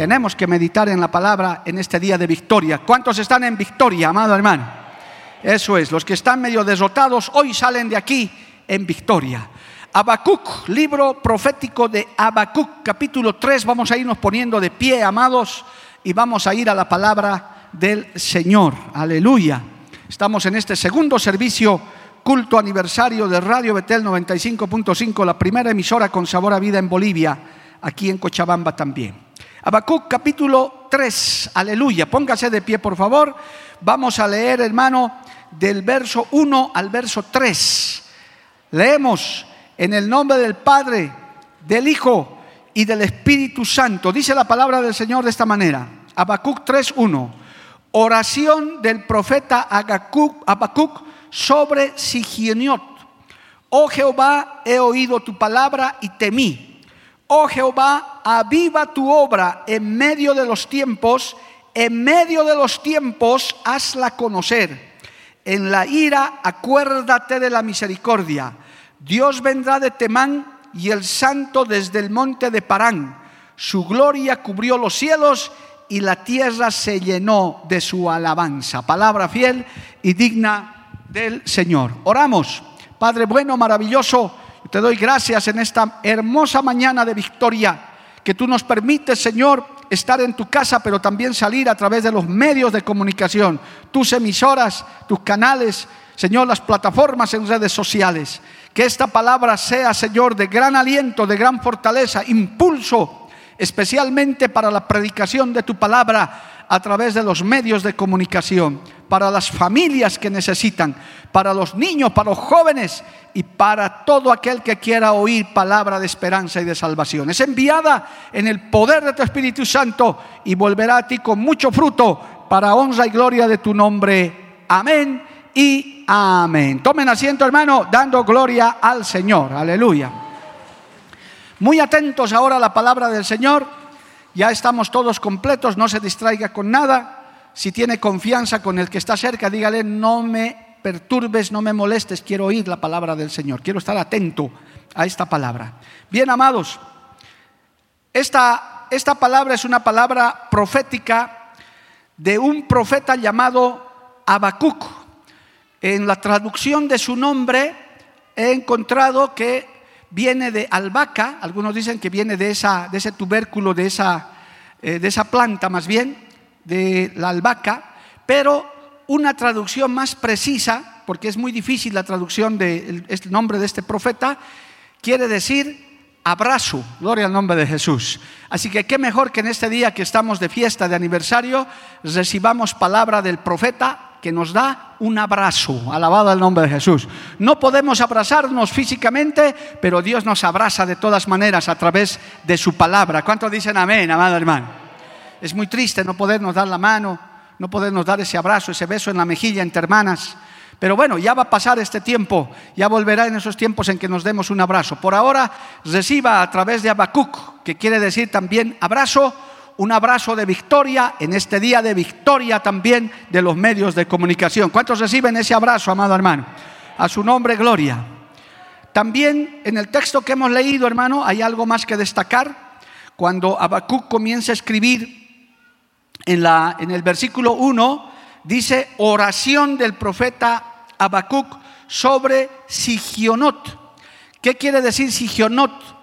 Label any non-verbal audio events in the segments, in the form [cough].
Tenemos que meditar en la palabra en este día de victoria. ¿Cuántos están en victoria, amado hermano? Eso es, los que están medio derrotados hoy salen de aquí en victoria. Habacuc, libro profético de Habacuc, capítulo 3. Vamos a irnos poniendo de pie, amados, y vamos a ir a la palabra del Señor. Aleluya. Estamos en este segundo servicio, culto aniversario de Radio Betel 95.5, la primera emisora con sabor a vida en Bolivia, aquí en Cochabamba también. Habacuc capítulo 3, aleluya. Póngase de pie, por favor. Vamos a leer, hermano, del verso 1 al verso 3. Leemos en el nombre del Padre, del Hijo y del Espíritu Santo. Dice la palabra del Señor de esta manera. Habacuc 1. Oración del profeta Habacuc sobre Sigioniot. Oh Jehová, he oído tu palabra y temí oh Jehová, aviva tu obra en medio de los tiempos, en medio de los tiempos hazla conocer. En la ira acuérdate de la misericordia. Dios vendrá de Temán y el santo desde el monte de Parán. Su gloria cubrió los cielos y la tierra se llenó de su alabanza. Palabra fiel y digna del Señor. Oramos. Padre bueno, maravilloso te doy gracias en esta hermosa mañana de victoria que tú nos permites, Señor, estar en tu casa, pero también salir a través de los medios de comunicación, tus emisoras, tus canales, Señor, las plataformas en redes sociales. Que esta palabra sea, Señor, de gran aliento, de gran fortaleza, impulso, especialmente para la predicación de tu palabra a través de los medios de comunicación, para las familias que necesitan, para los niños, para los jóvenes y para todo aquel que quiera oír palabra de esperanza y de salvación. Es enviada en el poder de tu Espíritu Santo y volverá a ti con mucho fruto para honra y gloria de tu nombre. Amén y amén. Tomen asiento, hermano, dando gloria al Señor. Aleluya. Muy atentos ahora a la palabra del Señor ya estamos todos completos, no se distraiga con nada. Si tiene confianza con el que está cerca, dígale, no me perturbes, no me molestes, quiero oír la palabra del Señor, quiero estar atento a esta palabra. Bien, amados, esta, esta palabra es una palabra profética de un profeta llamado Habacuc. En la traducción de su nombre he encontrado que viene de albahaca, algunos dicen que viene de, ese tubérculo, de esa, eh, de esa planta más bien, de la albahaca, pero una traducción más precisa, porque es muy difícil la traducción del nombre de este profeta, quiere decir abrazo, gloria al nombre de Jesús. Así que qué mejor que en este día que estamos de fiesta, de aniversario, recibamos palabra del profeta que nos da un abrazo. Alabado el nombre de Jesús. No podemos abrazarnos físicamente, pero Dios nos abraza de todas maneras a través de su palabra. ¿Cuántos dicen amén, amado hermano? Es muy triste no podernos dar la mano, no podernos dar ese abrazo, ese beso en la mejilla entre hermanas. Pero bueno, ya va a pasar este tiempo, ya volverá en esos tiempos en que nos demos un abrazo. Por ahora, reciba a través de Habacuc, que quiere decir también abrazo, un abrazo de victoria en este día de victoria también de los medios de comunicación. ¿Cuántos reciben ese abrazo, amado hermano? A su nombre, gloria. También en el texto que hemos leído, hermano, hay algo más que destacar. Cuando Habacuc comienza a escribir en, la, en el versículo 1, dice oración del profeta Habacuc sobre Sigionot. ¿Qué quiere decir Sigionot?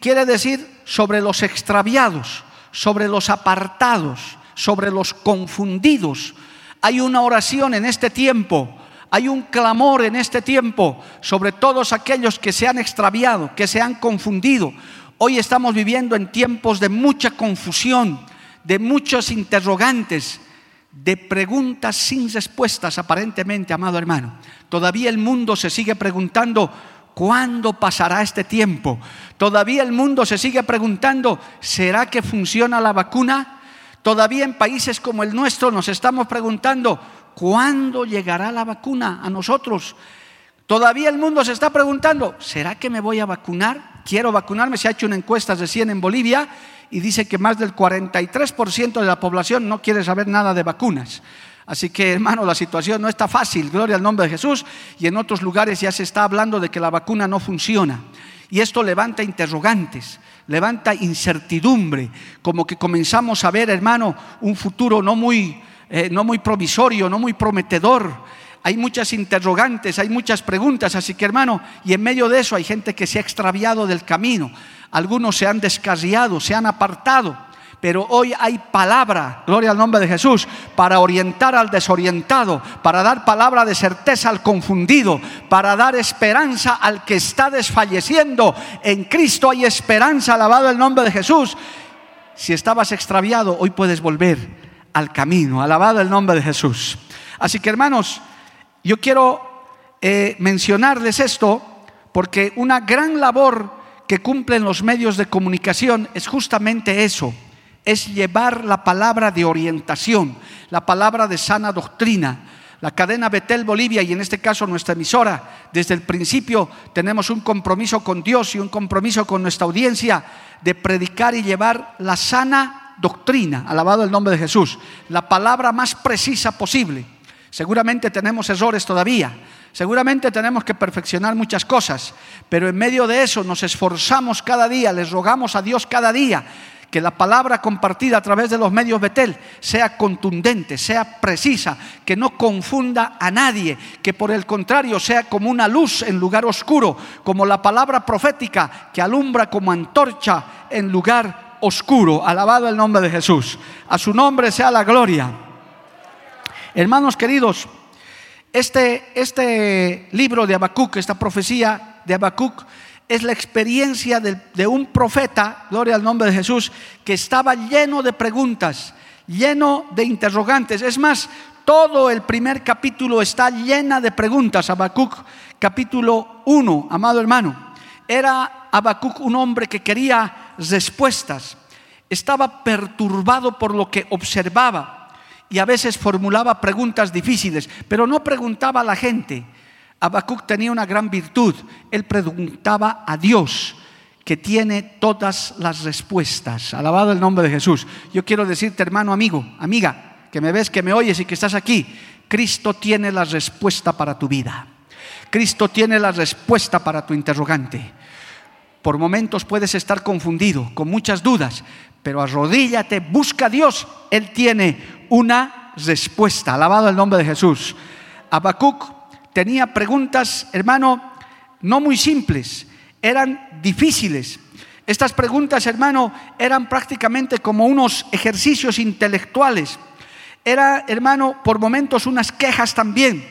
quiere decir sobre los extraviados sobre los apartados, sobre los confundidos. Hay una oración en este tiempo, hay un clamor en este tiempo sobre todos aquellos que se han extraviado, que se han confundido. Hoy estamos viviendo en tiempos de mucha confusión, de muchos interrogantes, de preguntas sin respuestas aparentemente, amado hermano. Todavía el mundo se sigue preguntando, ¿cuándo pasará este tiempo? Todavía el mundo se sigue preguntando, ¿será que funciona la vacuna? Todavía en países como el nuestro nos estamos preguntando, ¿cuándo llegará la vacuna a nosotros? Todavía el mundo se está preguntando, ¿será que me voy a vacunar? Quiero vacunarme. Se ha hecho una encuesta recién en Bolivia y dice que más del 43% de la población no quiere saber nada de vacunas. Así que, hermano, la situación no está fácil, gloria al nombre de Jesús, y en otros lugares ya se está hablando de que la vacuna no funciona. Y esto levanta interrogantes, levanta incertidumbre, como que comenzamos a ver, hermano, un futuro no muy, eh, no muy provisorio, no muy prometedor. Hay muchas interrogantes, hay muchas preguntas, así que hermano, y en medio de eso hay gente que se ha extraviado del camino, algunos se han descarriado, se han apartado. Pero hoy hay palabra, gloria al nombre de Jesús, para orientar al desorientado, para dar palabra de certeza al confundido, para dar esperanza al que está desfalleciendo. En Cristo hay esperanza, alabado el nombre de Jesús. Si estabas extraviado, hoy puedes volver al camino, alabado el nombre de Jesús. Así que hermanos, yo quiero eh, mencionarles esto porque una gran labor que cumplen los medios de comunicación es justamente eso, es llevar la palabra de orientación, la palabra de sana doctrina. La cadena Betel Bolivia y en este caso nuestra emisora, desde el principio tenemos un compromiso con Dios y un compromiso con nuestra audiencia de predicar y llevar la sana doctrina, alabado el nombre de Jesús, la palabra más precisa posible. Seguramente tenemos errores todavía, Seguramente tenemos que perfeccionar muchas cosas, pero en medio de eso nos esforzamos cada día, les rogamos a Dios cada día que la palabra compartida a través de los medios Betel sea contundente, sea precisa, que no confunda a nadie, que por el contrario sea como una luz en lugar oscuro, como la palabra profética que alumbra como antorcha en lugar oscuro. Alabado el nombre de Jesús. A su nombre sea la gloria. Hermanos queridos, este, este libro de Habacuc, esta profecía de Habacuc, es la experiencia de, un profeta, gloria al nombre de Jesús, que estaba lleno de preguntas, lleno de interrogantes. Es más, todo el primer capítulo está llena de preguntas. Habacuc, capítulo 1, amado hermano. Era Habacuc un hombre que quería respuestas. Estaba perturbado por lo que observaba y a veces formulaba preguntas difíciles, pero no preguntaba a la gente. Habacuc tenía una gran virtud, él preguntaba a Dios que tiene todas las respuestas. Alabado el nombre de Jesús. Yo quiero decirte, hermano, amigo, amiga, que me ves, que me oyes y que estás aquí, Cristo tiene la respuesta para tu vida. Cristo tiene la respuesta para tu interrogante. Por momentos puedes estar confundido, con muchas dudas, pero arrodíllate, busca a Dios. Él tiene una respuesta. Alabado el nombre de Jesús. Habacuc tenía preguntas, hermano, no muy simples, eran difíciles. Estas preguntas, hermano, eran prácticamente como unos ejercicios intelectuales. Era, hermano, por momentos unas quejas también,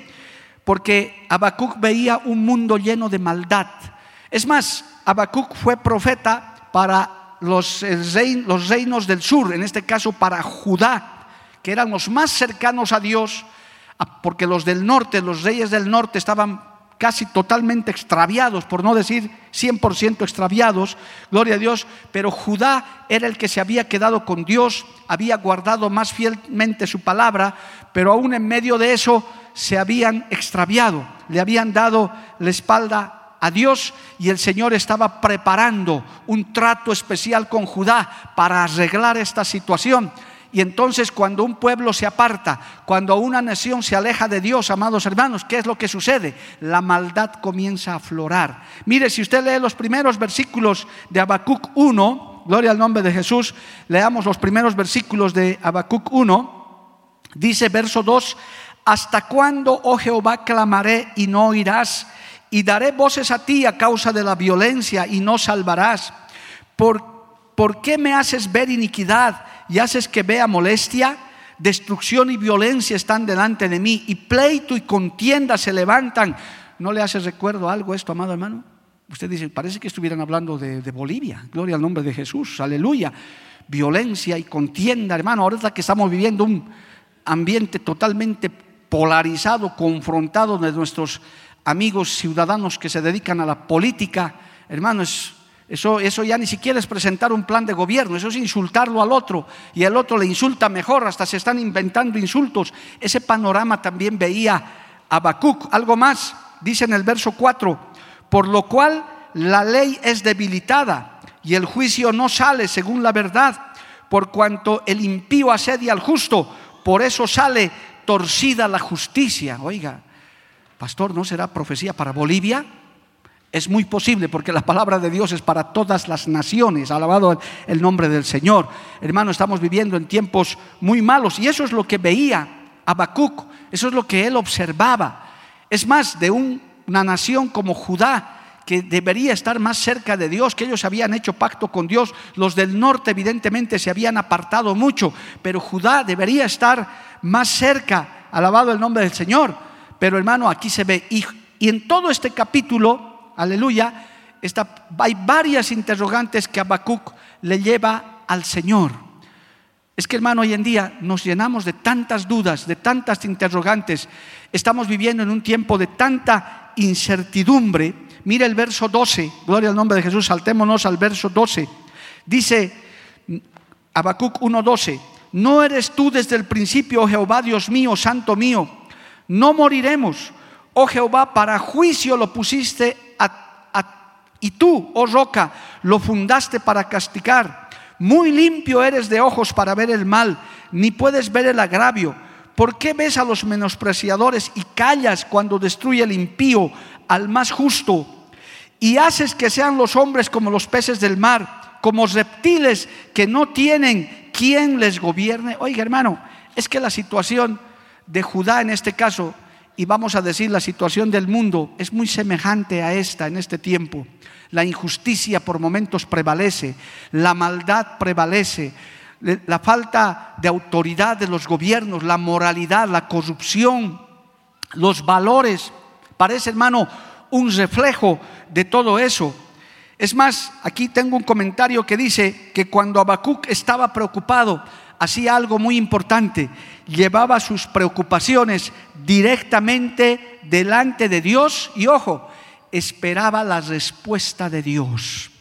porque Habacuc veía un mundo lleno de maldad. Es más, Habacuc fue profeta para los, los reinos del sur, en este caso para Judá, que eran los más cercanos a Dios, porque los del norte, los reyes del norte estaban casi totalmente extraviados, por no decir 100% extraviados, gloria a Dios, pero Judá era el que se había quedado con Dios, había guardado más fielmente su palabra, pero aún en medio de eso se habían extraviado, le habían dado la espalda a Dios y el Señor estaba preparando un trato especial con Judá para arreglar esta situación. Y entonces cuando un pueblo se aparta, cuando una nación se aleja de Dios, amados hermanos, ¿qué es lo que sucede? La maldad comienza a aflorar. Mire, si usted lee los primeros versículos de Habacuc 1, gloria al nombre de Jesús, leamos los primeros versículos de Habacuc 1, dice verso 2, ¿hasta cuándo, oh Jehová, clamaré y no oirás? y daré voces a ti a causa de la violencia y no salvarás. ¿Por, ¿Por qué me haces ver iniquidad y haces que vea molestia? Destrucción y violencia están delante de mí y pleito y contienda se levantan. ¿No le hace recuerdo algo esto, amado hermano? Usted dice, parece que estuvieran hablando de, Bolivia. Gloria al nombre de Jesús, aleluya. Violencia y contienda, hermano. Ahorita que estamos viviendo un, ambiente totalmente polarizado, confrontado de nuestros amigos ciudadanos que se dedican a la política, hermanos, eso, eso ya ni siquiera es presentar un plan de gobierno, eso es insultarlo al otro y el otro le insulta mejor, hasta se están inventando insultos. Ese panorama también veía Habacuc. Algo más, dice en el verso 4, por lo cual la ley es debilitada y el juicio no sale según la verdad, por cuanto el impío asedia al justo, por eso sale torcida la justicia. Oiga, pastor, ¿no será profecía para Bolivia? Es muy posible porque la palabra de Dios es para todas las naciones. Alabado el nombre del Señor. Hermano, estamos viviendo en tiempos muy malos y eso es lo que veía Habacuc, eso es lo que él observaba. Es más, de una nación como Judá, que debería estar más cerca de Dios, que ellos habían hecho pacto con Dios. Los del norte evidentemente se habían apartado mucho, pero Judá debería estar más cerca, alabado el nombre del Señor. Pero hermano, aquí se ve, y, y en todo este capítulo, aleluya, hay varias interrogantes que Habacuc le lleva al Señor. Es que hermano, hoy en día nos llenamos de tantas dudas, de tantas interrogantes. Estamos viviendo en un tiempo de tanta incertidumbre. Mira el verso 12, gloria al nombre de Jesús, saltémonos al verso 12. Dice Habacuc 1:12, no eres tú desde el principio, oh Jehová, Dios mío, santo mío, no moriremos, oh Jehová, para juicio lo pusiste y tú, oh roca, lo fundaste para castigar. Muy limpio eres de ojos para ver el mal, ni puedes ver el agravio. ¿Por qué ves a los menospreciadores y callas cuando destruye el impío al más justo? y haces que sean los hombres como los peces del mar, como reptiles que no tienen quien les gobierne. Oiga, hermano, es que la situación de Judá en este caso, y vamos a decir la situación del mundo, es muy semejante a esta en este tiempo. La injusticia por momentos prevalece, la maldad prevalece, la falta de autoridad de los gobiernos, la moralidad, la corrupción, los valores. Parece, hermano, un reflejo de todo eso. Es más, aquí tengo un comentario que dice que cuando Habacuc estaba preocupado, hacía algo muy importante, llevaba sus preocupaciones directamente delante de Dios y ojo, esperaba la respuesta de Dios.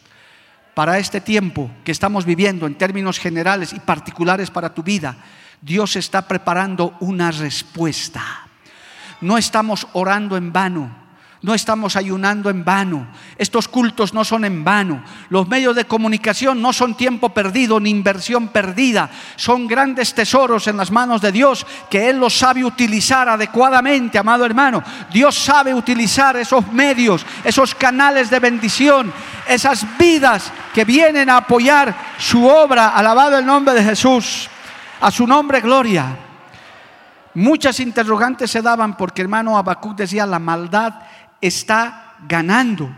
Para este tiempo que estamos viviendo en términos generales y particulares para tu vida, Dios está preparando una respuesta. No estamos orando en vano. No estamos ayunando en vano. Estos cultos no son en vano. Los medios de comunicación no son tiempo perdido ni inversión perdida. Son grandes tesoros en las manos de Dios que Él los sabe utilizar adecuadamente, amado hermano. Dios sabe utilizar esos medios, esos canales de bendición, esas vidas que vienen a apoyar su obra. Alabado el nombre de Jesús. A su nombre, gloria. Muchas interrogantes se daban porque hermano Habacuc decía la maldad está ganando.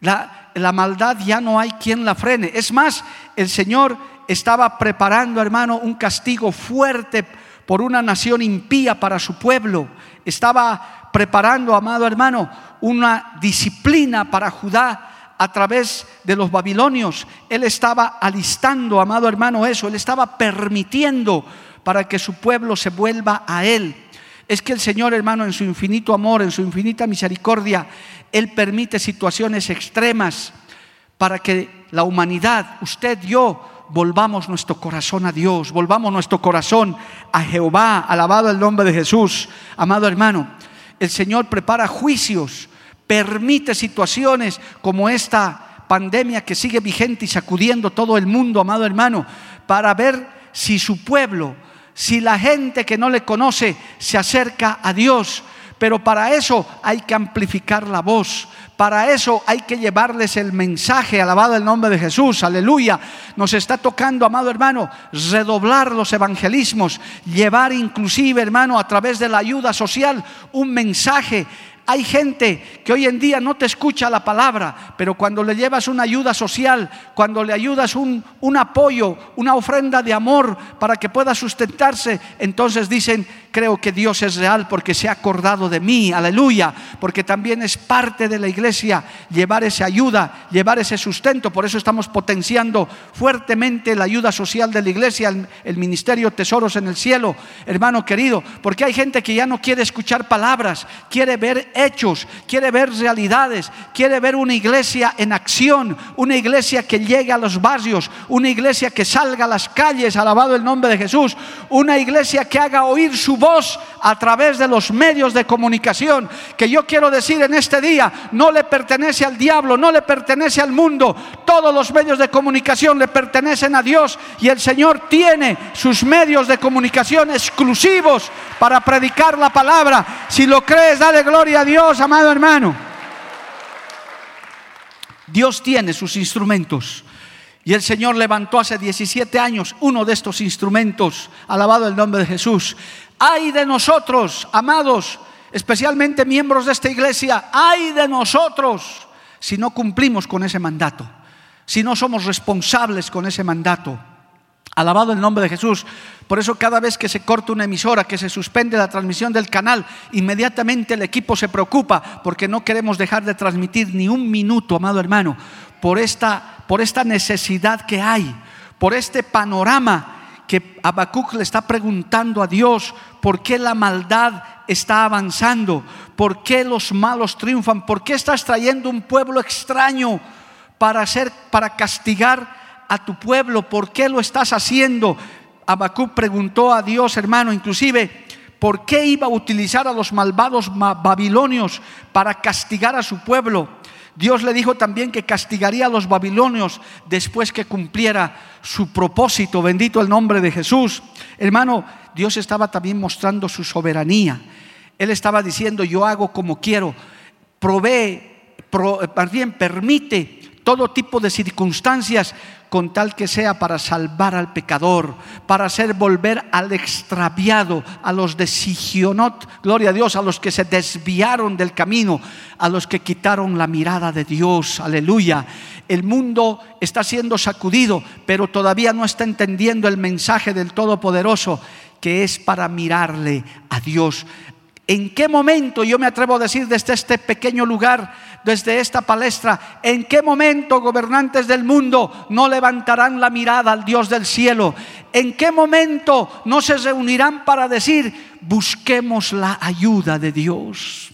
La, la, maldad ya no hay quien la frene. Es más, el Señor estaba preparando, hermano, un castigo fuerte por una nación impía para su pueblo. Estaba preparando, amado hermano, una disciplina para Judá a través de los babilonios. Él estaba alistando, amado hermano, eso. Él estaba permitiendo para que su pueblo se vuelva a Él. Es que el Señor, hermano, en su infinito amor, en su infinita misericordia, Él permite situaciones extremas para que la humanidad, usted, yo, volvamos nuestro corazón a Dios, volvamos nuestro corazón a Jehová, alabado el nombre de Jesús. Amado hermano, el Señor prepara juicios, permite situaciones como esta pandemia que sigue vigente y sacudiendo todo el mundo, amado hermano, para ver si su pueblo si la gente que no le conoce se acerca a Dios. Pero para eso hay que amplificar la voz. Para eso hay que llevarles el mensaje, alabado el nombre de Jesús, aleluya. Nos está tocando, amado hermano, redoblar los evangelismos, llevar inclusive, hermano, a través de la ayuda social un mensaje hay gente que hoy en día no te escucha la palabra, pero cuando le llevas una ayuda social, cuando le ayudas un, un, apoyo, una ofrenda de amor para que pueda sustentarse, entonces dicen, creo que Dios es real porque se ha acordado de mí, aleluya, porque también es parte de la iglesia llevar esa ayuda, llevar ese sustento, por eso estamos potenciando fuertemente la ayuda social de la iglesia, el, ministerio Tesoros en el Cielo, hermano querido, porque hay gente que ya no quiere escuchar palabras, quiere ver hechos, quiere ver realidades, quiere ver una iglesia en acción, una iglesia que llegue a los barrios, una iglesia que salga a las calles, alabado el nombre de Jesús, una iglesia que haga oír su voz a través de los medios de comunicación, que yo quiero decir en este día, no le pertenece al diablo, no le pertenece al mundo, todos los medios de comunicación le pertenecen a Dios y el Señor tiene sus medios de comunicación exclusivos para predicar la palabra. Si lo crees, dale gloria a Dios, amado hermano. Dios tiene sus instrumentos. Y el Señor levantó hace 17 años uno de estos instrumentos, alabado el nombre de Jesús. Ay de nosotros, amados, especialmente miembros de esta iglesia, ay de nosotros si no cumplimos con ese mandato, si no somos responsables con ese mandato. Alabado el nombre de Jesús. Por eso cada vez que se corta una emisora, que se suspende la transmisión del canal, inmediatamente el equipo se preocupa porque no queremos dejar de transmitir ni un minuto, amado hermano, por esta por esta necesidad que hay, por este panorama que Habacuc le está preguntando a Dios, ¿por qué la maldad está avanzando? ¿Por qué los malos triunfan? ¿Por qué estás trayendo un pueblo extraño para para castigar a tu pueblo? ¿Por qué lo estás haciendo? Habacuc preguntó a Dios, hermano, inclusive ¿por qué iba a utilizar a los malvados babilonios para castigar a su pueblo? Dios le dijo también que castigaría a los babilonios después que cumpliera su propósito. Bendito el nombre de Jesús. Hermano, Dios estaba también mostrando su soberanía. Él estaba diciendo, yo hago como quiero. Provee, más bien permite todo tipo de circunstancias con tal que sea para salvar al pecador, para hacer volver al extraviado, a los de Sigionot, gloria a Dios, a los que se desviaron del camino, a los que quitaron la mirada de Dios, aleluya. El mundo está siendo sacudido, pero todavía no está entendiendo el mensaje del Todopoderoso, que es para mirarle a Dios. ¿En qué momento, yo me atrevo a decir desde este pequeño lugar, desde esta palestra, en qué momento gobernantes del mundo no levantarán la mirada al Dios del cielo? ¿En qué momento no se reunirán para decir, busquemos la ayuda de Dios?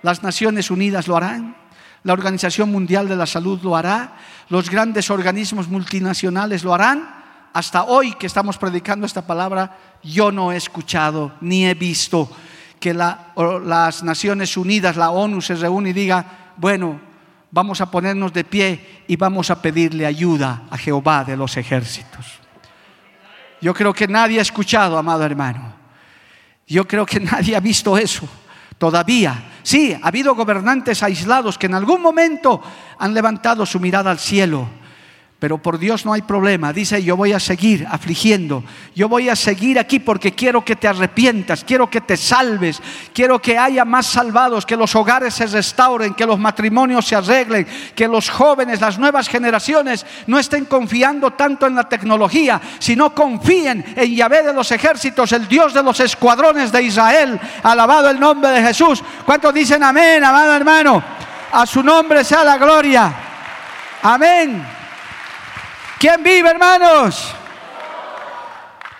Las Naciones Unidas lo harán, la Organización Mundial de la Salud lo hará, los grandes organismos multinacionales lo harán. Hasta hoy que estamos predicando esta palabra, yo no he escuchado ni he visto que las Naciones Unidas, la ONU se reúne y diga, bueno, vamos a ponernos de pie y vamos a pedirle ayuda a Jehová de los ejércitos. Yo creo que nadie ha escuchado, amado hermano. Yo creo que nadie ha visto eso todavía. Sí, ha habido gobernantes aislados que en algún momento han levantado su mirada al cielo pero por Dios no hay problema. Dice, yo voy a seguir afligiendo. Yo voy a seguir aquí porque quiero que te arrepientas, quiero que te salves, quiero que haya más salvados, que los hogares se restauren, que los matrimonios se arreglen, que los jóvenes, las nuevas generaciones no estén confiando tanto en la tecnología, sino confíen en Yahvé de los ejércitos, el Dios de los escuadrones de Israel. Alabado el nombre de Jesús. ¿Cuántos dicen amén, amado hermano? A su nombre sea la gloria. Amén. ¿Quién vive, hermanos?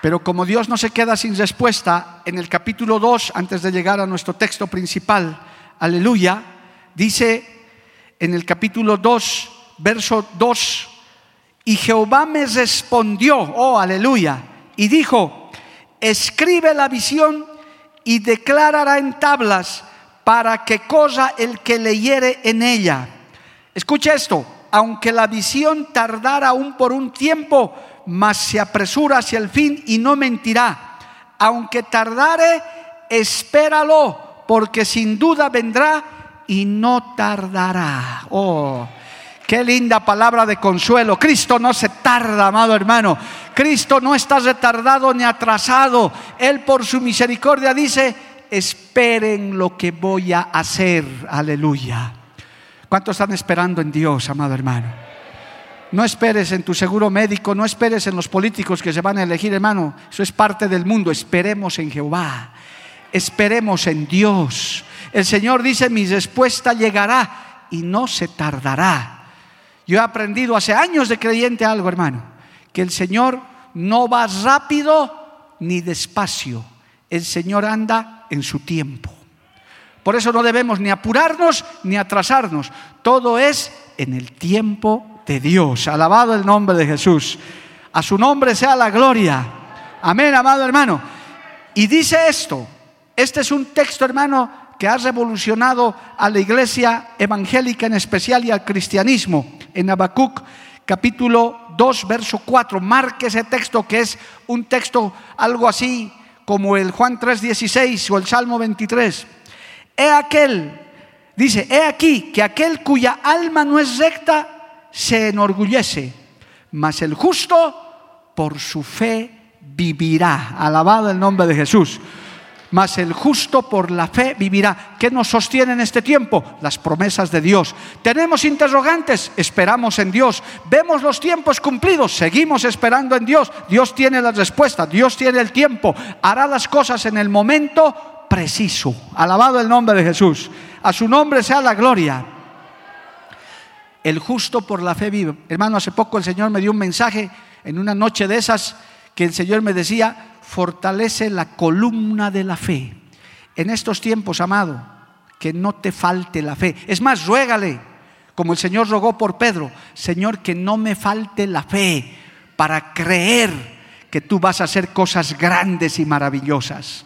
Pero como Dios no se queda sin respuesta, en el capítulo 2, antes de llegar a nuestro texto principal, aleluya, dice en el capítulo 2, verso 2, y Jehová me respondió, oh, aleluya, y dijo, escribe la visión y declarará en tablas para que cosa el que leyere en ella. Escucha esto, aunque la visión tardara aún por un tiempo, mas se apresura hacia el fin y no mentirá. Aunque tardare, espéralo, porque sin duda vendrá y no tardará. Oh, qué linda palabra de consuelo. Cristo no se tarda, amado hermano. Cristo no está retardado ni atrasado. Él por su misericordia dice, esperen lo que voy a hacer. Aleluya. ¿Cuántos están esperando en Dios, amado hermano? No esperes en tu seguro médico, no esperes en los políticos que se van a elegir, hermano. Eso es parte del mundo. Esperemos en Jehová. Esperemos en Dios. El Señor dice, mi respuesta llegará y no se tardará. Yo he aprendido hace años de creyente algo, hermano, que el Señor no va rápido ni despacio. El Señor anda en su tiempo. Por eso no debemos ni apurarnos ni atrasarnos. Todo es en el tiempo de Dios. Alabado el nombre de Jesús. A su nombre sea la gloria. Amén, amado hermano. Y dice esto. Este es un texto, hermano, que ha revolucionado a la iglesia evangélica en especial y al cristianismo. En Habacuc capítulo 2, verso 4. Marque ese texto que es un texto algo así como el Juan 3:16 o el Salmo 23. He aquel, dice, he aquí que aquel cuya alma no es recta se enorgullece, mas el justo por su fe vivirá. Alabado el nombre de Jesús mas el justo por la fe vivirá. ¿Qué nos sostiene en este tiempo? Las promesas de Dios. ¿Tenemos interrogantes? Esperamos en Dios. ¿Vemos los tiempos cumplidos? Seguimos esperando en Dios. Dios tiene la respuesta, Dios tiene el tiempo, hará las cosas en el momento preciso. Alabado el nombre de Jesús. A su nombre sea la gloria. El justo por la fe vive. Hermano, hace poco el Señor me dio un mensaje en una noche de esas que el Señor me decía, fortalece la columna de la fe. En estos tiempos, amado, que no te falte la fe. Es más, ruégale, como el Señor rogó por Pedro, Señor, que no me falte la fe para creer que tú vas a hacer cosas grandes y maravillosas.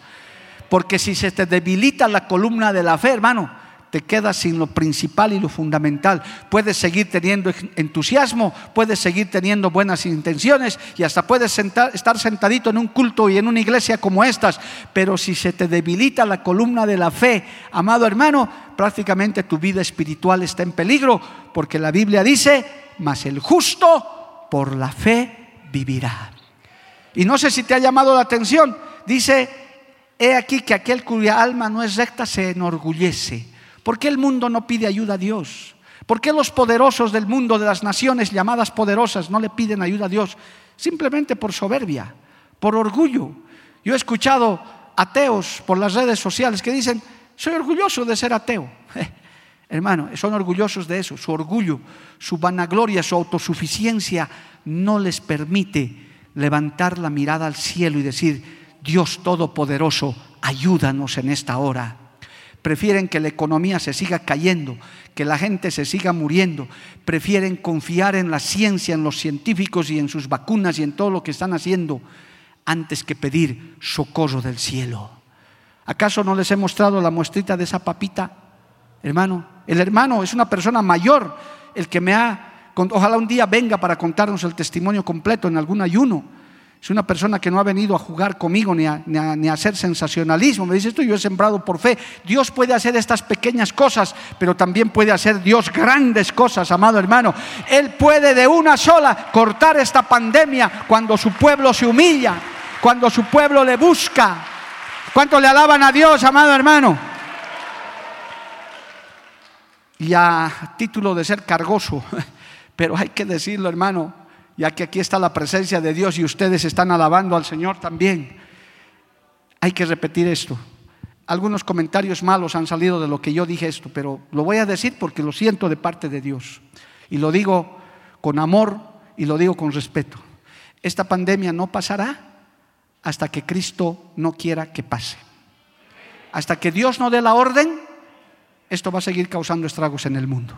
Porque si se te debilita la columna de la fe, hermano, te quedas sin lo principal y lo fundamental. Puedes seguir teniendo entusiasmo, puedes seguir teniendo buenas intenciones y hasta puedes estar sentadito en un culto y en una iglesia como estas, pero si se te debilita la columna de la fe, amado hermano, prácticamente tu vida espiritual está en peligro, porque la Biblia dice, mas el justo por la fe vivirá. Y no sé si te ha llamado la atención, dice, he aquí que aquel cuya alma no es recta se enorgullece. ¿Por qué el mundo no pide ayuda a Dios? ¿Por qué los poderosos del mundo, de las naciones llamadas poderosas, no le piden ayuda a Dios? Simplemente por soberbia, por orgullo. Yo he escuchado ateos por las redes sociales que dicen, soy orgulloso de ser ateo. [laughs] hermano, son orgullosos de eso. Su orgullo, su vanagloria, su autosuficiencia no les permite levantar la mirada al cielo y decir, Dios Todopoderoso, ayúdanos en esta hora prefieren que la economía se siga cayendo, que la gente se siga muriendo, prefieren confiar en la ciencia, en los científicos y en sus vacunas y en todo lo que están haciendo, antes que pedir socorro del cielo. ¿Acaso no les he mostrado la muestrita de esa papita? Hermano, el hermano es una persona mayor, el que me ha, ojalá un día venga para contarnos el testimonio completo en algún ayuno es una persona que no ha venido a jugar conmigo ni a, ni, hacer sensacionalismo. Me dice esto, yo he sembrado por fe. Dios puede hacer estas pequeñas cosas, pero también puede hacer Dios grandes cosas, amado hermano. Él puede de una sola cortar esta pandemia cuando su pueblo se humilla, cuando su pueblo le busca. ¿Cuánto le alaban a Dios, amado hermano? Y a título de ser cargoso, [laughs] pero hay que decirlo, hermano, ya que aquí está la presencia de Dios y ustedes están alabando al Señor también. Hay que repetir esto. Algunos comentarios malos han salido de lo que yo dije esto, pero lo voy a decir porque lo siento de parte de Dios. Y lo digo con amor y lo digo con respeto. Esta pandemia no pasará hasta que Cristo no quiera que pase. Hasta que Dios no dé la orden, esto va a seguir causando estragos en el mundo.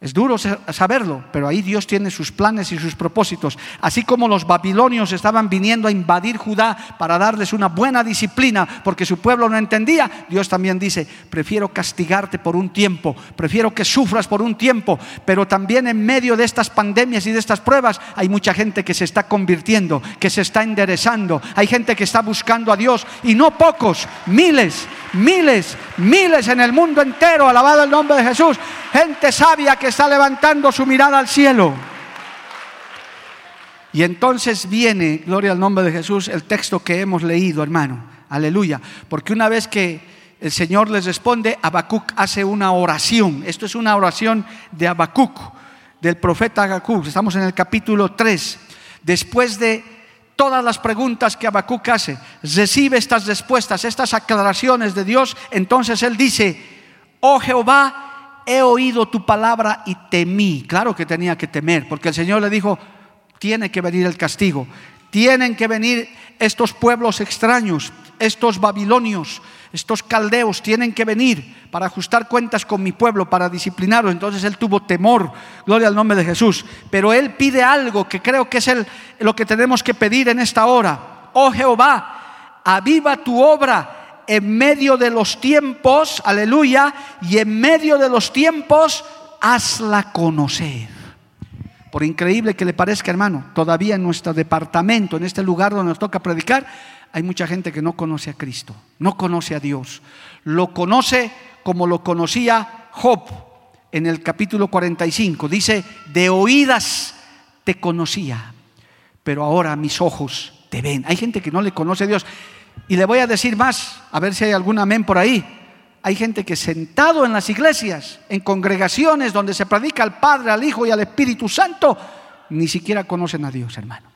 Es duro saberlo, pero ahí Dios tiene sus planes y sus propósitos. Así como los babilonios estaban viniendo a invadir Judá para darles una buena disciplina porque su pueblo no entendía, Dios también dice, prefiero castigarte por un tiempo, prefiero que sufras por un tiempo, pero también en medio de estas pandemias y de estas pruebas hay mucha gente que se está convirtiendo, que se está enderezando, hay gente que está buscando a Dios y no pocos, miles, miles, miles en el mundo entero, alabado el nombre de Jesús, gente sabia que está levantando su mirada al cielo. Y entonces viene, gloria al nombre de Jesús, el texto que hemos leído, hermano. Aleluya. Porque una vez que el Señor les responde, Habacuc hace una oración. Esto es una oración de Habacuc. del profeta Habacuc. Estamos en el capítulo 3. Después de todas las preguntas que Habacuc hace, recibe estas respuestas, estas aclaraciones de Dios, entonces él dice, oh Jehová, he oído tu palabra y temí. Claro que tenía que temer, porque el Señor le dijo, tiene que venir el castigo, tienen que venir estos pueblos extraños, estos babilonios, estos caldeos tienen que venir para ajustar cuentas con mi pueblo, para disciplinarlo. Entonces él tuvo temor, gloria al nombre de Jesús. Pero él pide algo que creo que es el, lo que tenemos que pedir en esta hora. Oh Jehová, aviva tu obra en medio de los tiempos, aleluya, y en medio de los tiempos, hazla conocer. Por increíble que le parezca, hermano, todavía en nuestro departamento, en este lugar donde nos toca predicar, hay mucha gente que no conoce a Cristo, no conoce a Dios. Lo conoce como lo conocía Job en el capítulo 45. Dice, de oídas te conocía, pero ahora mis ojos te ven. Hay gente que no le conoce a Dios. Y le voy a decir más, a ver si hay algún amén por ahí. Hay gente que sentado en las iglesias, en congregaciones donde se predica al Padre, al Hijo y al Espíritu Santo, ni siquiera conocen a Dios, hermano.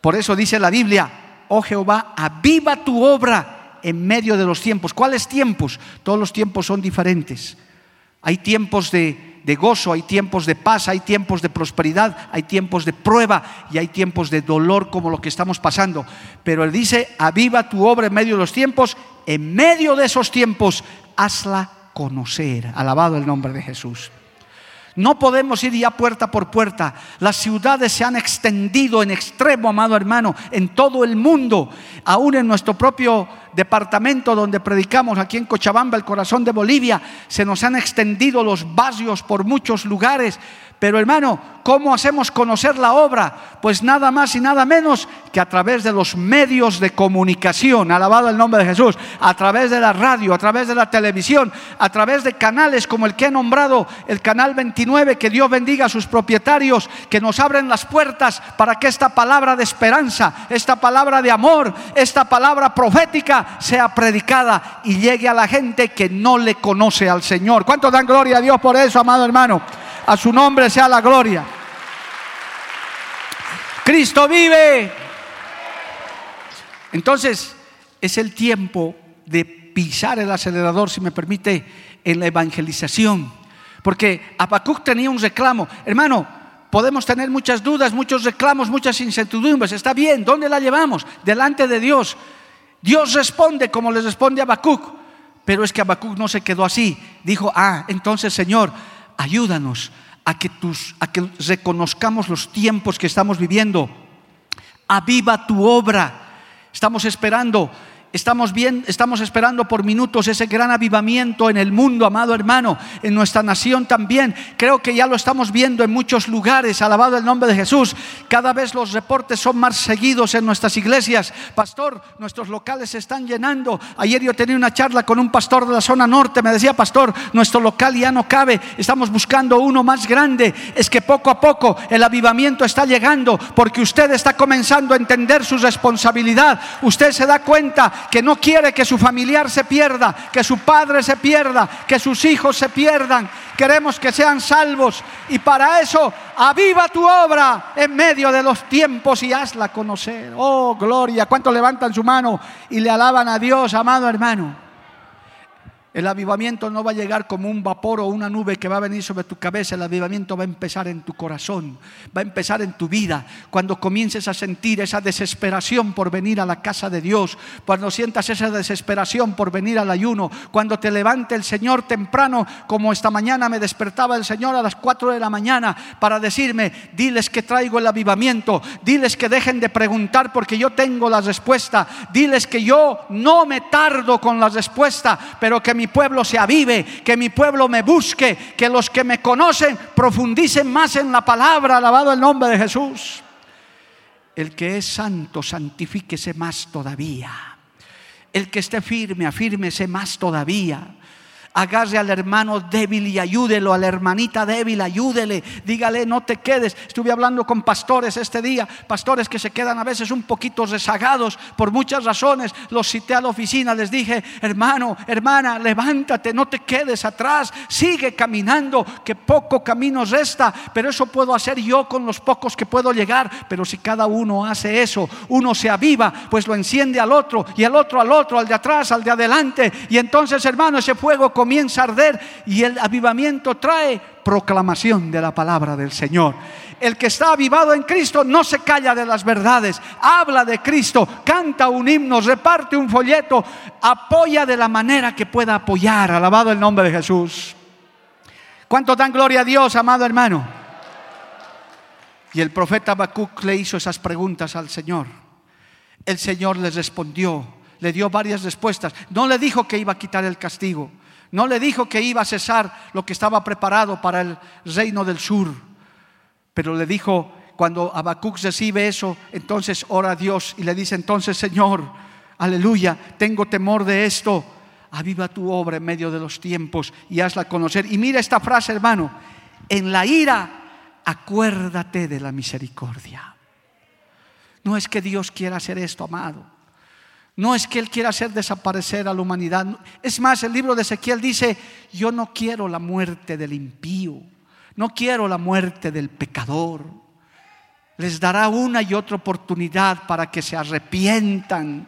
Por eso dice la Biblia, oh Jehová, aviva tu obra en medio de los tiempos. ¿Cuáles tiempos? Todos los tiempos son diferentes. Hay tiempos de, gozo, hay tiempos de paz, hay tiempos de prosperidad, hay tiempos de prueba y hay tiempos de dolor como lo que estamos pasando. Pero él dice, aviva tu obra en medio de los tiempos, en medio de esos tiempos, hazla conocer. Alabado el nombre de Jesús. No podemos ir ya puerta por puerta. Las ciudades se han extendido en extremo, amado hermano, en todo el mundo. Aún en nuestro propio departamento donde predicamos, aquí en Cochabamba, el corazón de Bolivia, se nos han extendido los barrios por muchos lugares. Pero hermano, ¿cómo hacemos conocer la obra? Pues nada más y nada menos que a través de los medios de comunicación, alabado el nombre de Jesús, a través de la radio, a través de la televisión, a través de canales como el que he nombrado, el canal 29, que Dios bendiga a sus propietarios, que nos abren las puertas para que esta palabra de esperanza, esta palabra de amor, esta palabra profética sea predicada y llegue a la gente que no le conoce al Señor. ¿Cuánto dan gloria a Dios por eso, amado hermano? A su nombre sea la gloria. Cristo vive. Entonces, es el tiempo de pisar el acelerador, si me permite, en la evangelización. Porque Habacuc tenía un reclamo. Hermano, podemos tener muchas dudas, muchos reclamos, muchas incertidumbres. Está bien, ¿dónde la llevamos? Delante de Dios. Dios responde como le responde a. Pero es que Habacuc no se quedó así. Dijo, ah, entonces Señor, ayúdanos a que, tus, a que reconozcamos los tiempos que estamos viviendo. Aviva tu obra. Estamos esperando Estamos bien, estamos esperando por minutos ese gran avivamiento en el mundo, amado hermano, en nuestra nación también. Creo que ya lo estamos viendo en muchos lugares, alabado el nombre de Jesús. Cada vez los reportes son más seguidos en nuestras iglesias. Pastor, nuestros locales se están llenando. Ayer yo tenía una charla con un pastor de la zona norte, me decía, "Pastor, nuestro local ya no cabe, estamos buscando uno más grande." Es que poco a poco el avivamiento está llegando porque usted está comenzando a entender su responsabilidad. Usted se da cuenta que no quiere que su familiar se pierda, que su padre se pierda, que sus hijos se pierdan. Queremos que sean salvos y para eso aviva tu obra en medio de los tiempos y hazla conocer. Oh, gloria. ¿Cuántos levantan su mano y le alaban a Dios, amado hermano? El avivamiento no va a llegar como un vapor o una nube que va a venir sobre tu cabeza. El avivamiento va a empezar en tu corazón, va a empezar en tu vida. Cuando comiences a sentir esa desesperación por venir a la casa de Dios, cuando sientas esa desesperación por venir al ayuno, cuando te levante el Señor temprano, como esta mañana me despertaba el Señor a las 4 de la mañana para decirme, diles que traigo el avivamiento, diles que dejen de preguntar porque yo tengo la respuesta, diles que yo no me tardo con la respuesta, pero que mi pueblo se avive, que mi pueblo me busque, que los que me conocen profundicen más en la palabra, alabado el nombre de Jesús. El que es santo, santifíquese más todavía. El que esté firme, afírmese más todavía. Agarre al hermano débil y ayúdelo, a la hermanita débil, ayúdele, dígale, no te quedes. Estuve hablando con pastores este día, pastores que se quedan a veces un poquito rezagados por muchas razones. Los cité a la oficina, les dije, hermano, hermana, levántate, no te quedes atrás, sigue caminando, que poco camino resta, pero eso puedo hacer yo con los pocos que puedo llegar. Pero si cada uno hace eso, uno se aviva, pues lo enciende al otro y el otro al otro, al de atrás, al de adelante. Y entonces, hermano, ese fuego comienza a arder y el avivamiento trae proclamación de la palabra del Señor. El que está avivado en Cristo no se calla de las verdades, habla de Cristo, canta un himno, reparte un folleto, apoya de la manera que pueda apoyar. Alabado el nombre de Jesús. ¿Cuánto dan gloria a Dios, amado hermano? Y el profeta Habacuc le hizo esas preguntas al Señor. El Señor les respondió, le dio varias respuestas. No le dijo que iba a quitar el castigo. No le dijo que iba a cesar lo que estaba preparado para el reino del sur. Pero le dijo, cuando Habacuc recibe eso, entonces ora a Dios y le dice, entonces Señor, aleluya, tengo temor de esto. Aviva tu obra en medio de los tiempos y hazla conocer. Y mira esta frase, hermano, en la ira, acuérdate de la misericordia. No es que Dios quiera hacer esto, amado. No es que Él quiera hacer desaparecer a la humanidad. Es más, el libro de Ezequiel dice, yo no quiero la muerte del impío, no quiero la muerte del pecador. Les dará una y otra oportunidad para que se arrepientan.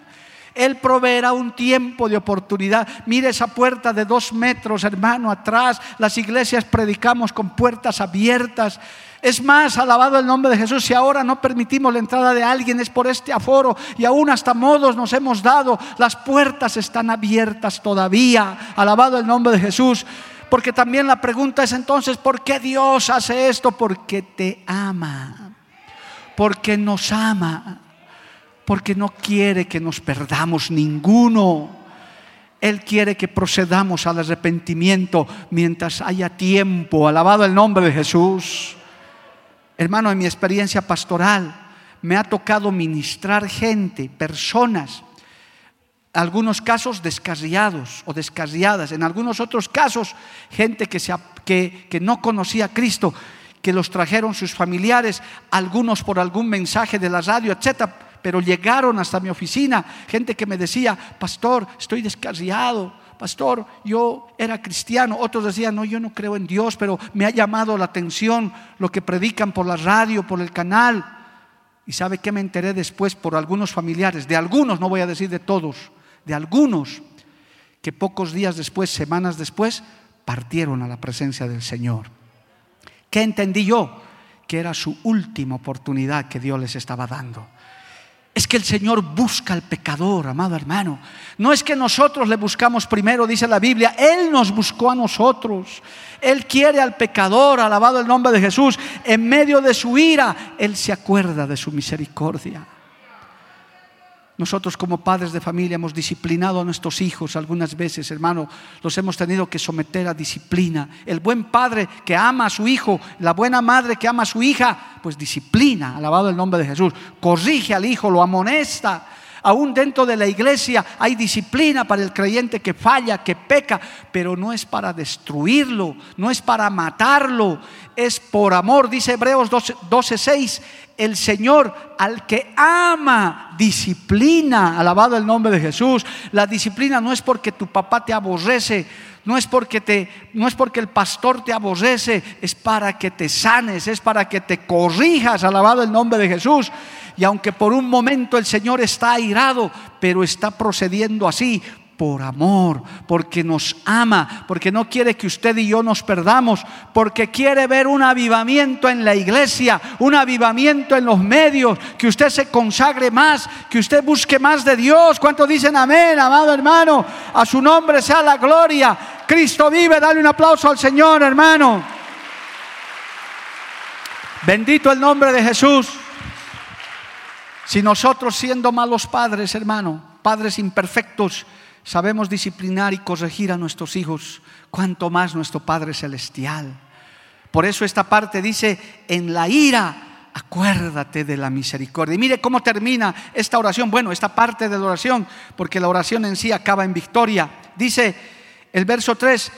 Él proveerá un tiempo de oportunidad. Mire esa puerta de dos metros, hermano, atrás. Las iglesias predicamos con puertas abiertas. Es más, alabado el nombre de Jesús, si ahora no permitimos la entrada de alguien es por este aforo y aún hasta modos nos hemos dado, las puertas están abiertas todavía, alabado el nombre de Jesús. Porque también la pregunta es entonces, ¿por qué Dios hace esto? Porque te ama, porque nos ama, porque no quiere que nos perdamos ninguno. Él quiere que procedamos al arrepentimiento mientras haya tiempo. Alabado el nombre de Jesús. Hermano, en mi experiencia pastoral me ha tocado ministrar gente, personas, algunos casos descarriados o descarriadas, en algunos otros casos gente que, se, que, que no conocía a Cristo, que los trajeron sus familiares, algunos por algún mensaje de la radio, etcétera, pero llegaron hasta mi oficina, gente que me decía, pastor, estoy descarriado, pastor, yo era cristiano. Otros decían, no, yo no creo en Dios, pero me ha llamado la atención lo que predican por la radio, por el canal. Y sabe que me enteré después por algunos familiares, de algunos, no voy a decir de todos, de algunos, que pocos días después, semanas después, partieron a la presencia del Señor. ¿Qué entendí yo? Que era su última oportunidad que Dios les estaba dando. Es que el Señor busca al pecador, amado hermano. No es que nosotros le buscamos primero, dice la Biblia, Él nos buscó a nosotros. Él quiere al pecador, alabado el nombre de Jesús. En medio de su ira, Él se acuerda de su misericordia. Nosotros como padres de familia hemos disciplinado a nuestros hijos algunas veces, hermano, los hemos tenido que someter a disciplina. El buen padre que ama a su hijo, la buena madre que ama a su hija, pues disciplina, alabado el nombre de Jesús, corrige al hijo, lo amonesta. Aún dentro de la iglesia hay disciplina para el creyente que falla, que peca, pero no es para destruirlo, no es para matarlo, es por amor, dice Hebreos 12:6 el Señor al que ama, disciplina. Alabado el nombre de Jesús. La disciplina no es porque tu papá te aborrece, no es porque te no es porque el pastor te aborrece, es para que te sanes, es para que te corrijas. Alabado el nombre de Jesús. Y aunque por un momento el Señor está airado, pero está procediendo así por amor, porque nos ama, porque no quiere que usted y yo nos perdamos, porque quiere ver un avivamiento en la iglesia, un avivamiento en los medios, que usted se consagre más, que usted busque más de Dios. ¿Cuántos dicen amén, amado hermano? A su nombre sea la gloria. Cristo vive, dale un aplauso al Señor, hermano. Bendito el nombre de Jesús. Si nosotros siendo malos padres, hermano, padres imperfectos, sabemos disciplinar y corregir a nuestros hijos, cuanto más nuestro Padre Celestial. Por eso esta parte dice, en la ira, acuérdate de la misericordia. Y mire cómo termina esta oración, bueno, esta parte de la oración, porque la oración en sí acaba en victoria. Dice, el verso 3,